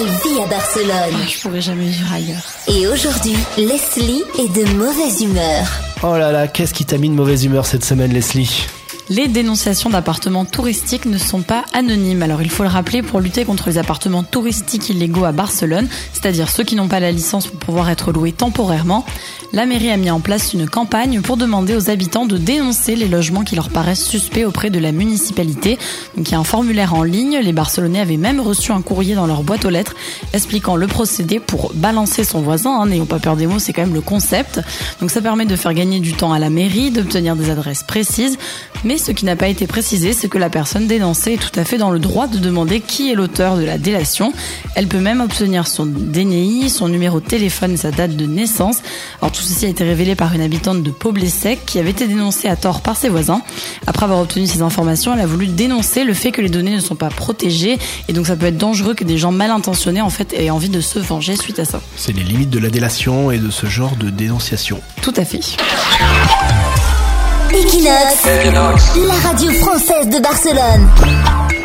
Elle vit à Barcelone. Ah, je pourrais jamais vivre ailleurs. Et aujourd'hui, Leslie est de mauvaise humeur. Oh là là, qu'est-ce qui t'a mis de mauvaise humeur cette semaine, Leslie? Les dénonciations d'appartements touristiques ne sont pas anonymes. Alors il faut le rappeler pour lutter contre les appartements touristiques illégaux à Barcelone, c'est-à-dire ceux qui n'ont pas la licence pour pouvoir être loués temporairement. La mairie a mis en place une campagne pour demander aux habitants de dénoncer les logements qui leur paraissent suspects auprès de la municipalité. Donc il y a un formulaire en ligne. Les Barcelonais avaient même reçu un courrier dans leur boîte aux lettres expliquant le procédé pour balancer son voisin. Hein, N'ayons pas peur des mots, c'est quand même le concept. Donc ça permet de faire gagner du temps à la mairie, d'obtenir des adresses précises. Mais ce qui n'a pas été précisé, c'est que la personne dénoncée est tout à fait dans le droit de demander qui est l'auteur de la délation. Elle peut même obtenir son DNI, son numéro de téléphone et sa date de naissance. Tout ceci a été révélé par une habitante de Poblesec qui avait été dénoncée à tort par ses voisins. Après avoir obtenu ces informations, elle a voulu dénoncer le fait que les données ne sont pas protégées et donc ça peut être dangereux que des gens mal intentionnés en fait aient envie de se venger suite à ça. C'est les limites de la délation et de ce genre de dénonciation. Tout à fait. Equinox, la radio française de Barcelone.